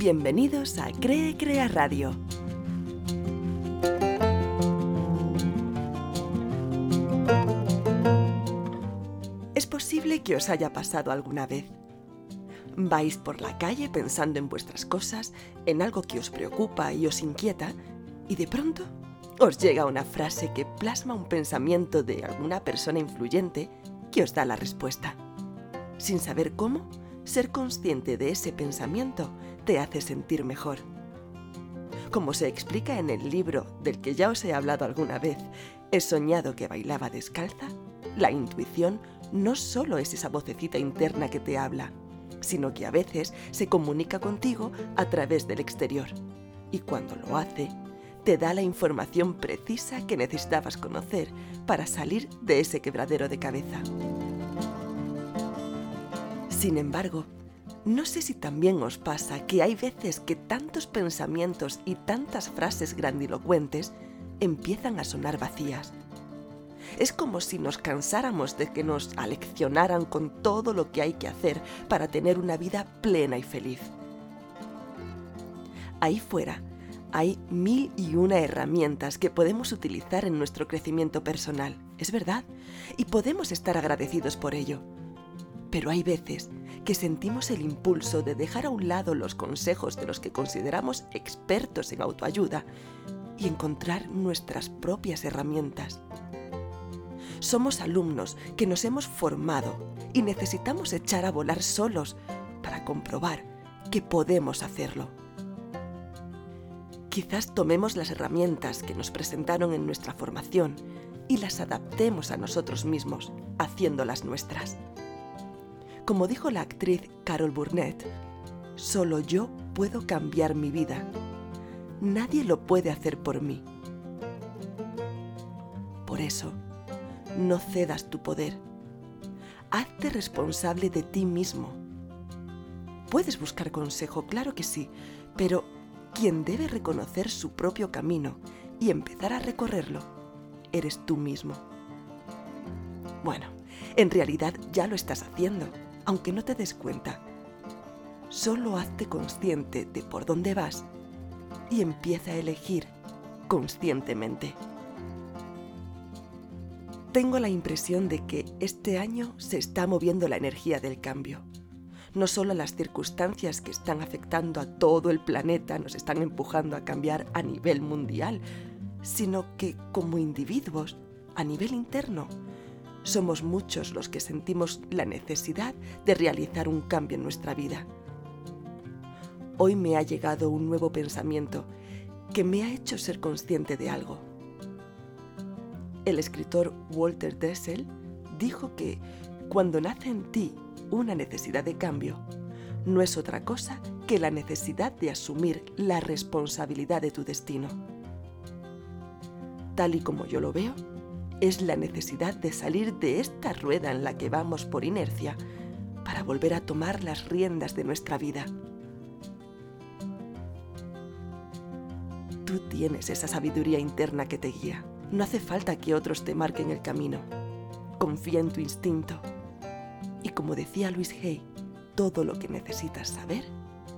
Bienvenidos a Cree Crea Radio. Es posible que os haya pasado alguna vez. Vais por la calle pensando en vuestras cosas, en algo que os preocupa y os inquieta, y de pronto os llega una frase que plasma un pensamiento de alguna persona influyente que os da la respuesta. Sin saber cómo, ser consciente de ese pensamiento te hace sentir mejor. Como se explica en el libro del que ya os he hablado alguna vez, He soñado que bailaba descalza, la intuición no solo es esa vocecita interna que te habla, sino que a veces se comunica contigo a través del exterior. Y cuando lo hace, te da la información precisa que necesitabas conocer para salir de ese quebradero de cabeza. Sin embargo, no sé si también os pasa que hay veces que tantos pensamientos y tantas frases grandilocuentes empiezan a sonar vacías. Es como si nos cansáramos de que nos aleccionaran con todo lo que hay que hacer para tener una vida plena y feliz. Ahí fuera hay mil y una herramientas que podemos utilizar en nuestro crecimiento personal, es verdad, y podemos estar agradecidos por ello. Pero hay veces que sentimos el impulso de dejar a un lado los consejos de los que consideramos expertos en autoayuda y encontrar nuestras propias herramientas. Somos alumnos que nos hemos formado y necesitamos echar a volar solos para comprobar que podemos hacerlo. Quizás tomemos las herramientas que nos presentaron en nuestra formación y las adaptemos a nosotros mismos, haciéndolas nuestras. Como dijo la actriz Carol Burnett, solo yo puedo cambiar mi vida. Nadie lo puede hacer por mí. Por eso, no cedas tu poder. Hazte responsable de ti mismo. Puedes buscar consejo, claro que sí, pero quien debe reconocer su propio camino y empezar a recorrerlo, eres tú mismo. Bueno, en realidad ya lo estás haciendo aunque no te des cuenta. Solo hazte consciente de por dónde vas y empieza a elegir conscientemente. Tengo la impresión de que este año se está moviendo la energía del cambio. No solo las circunstancias que están afectando a todo el planeta nos están empujando a cambiar a nivel mundial, sino que como individuos, a nivel interno, somos muchos los que sentimos la necesidad de realizar un cambio en nuestra vida. Hoy me ha llegado un nuevo pensamiento que me ha hecho ser consciente de algo. El escritor Walter Dessel dijo que cuando nace en ti una necesidad de cambio, no es otra cosa que la necesidad de asumir la responsabilidad de tu destino. Tal y como yo lo veo, es la necesidad de salir de esta rueda en la que vamos por inercia para volver a tomar las riendas de nuestra vida. Tú tienes esa sabiduría interna que te guía. No hace falta que otros te marquen el camino. Confía en tu instinto. Y como decía Luis Hay, todo lo que necesitas saber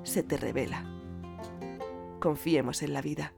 se te revela. Confiemos en la vida.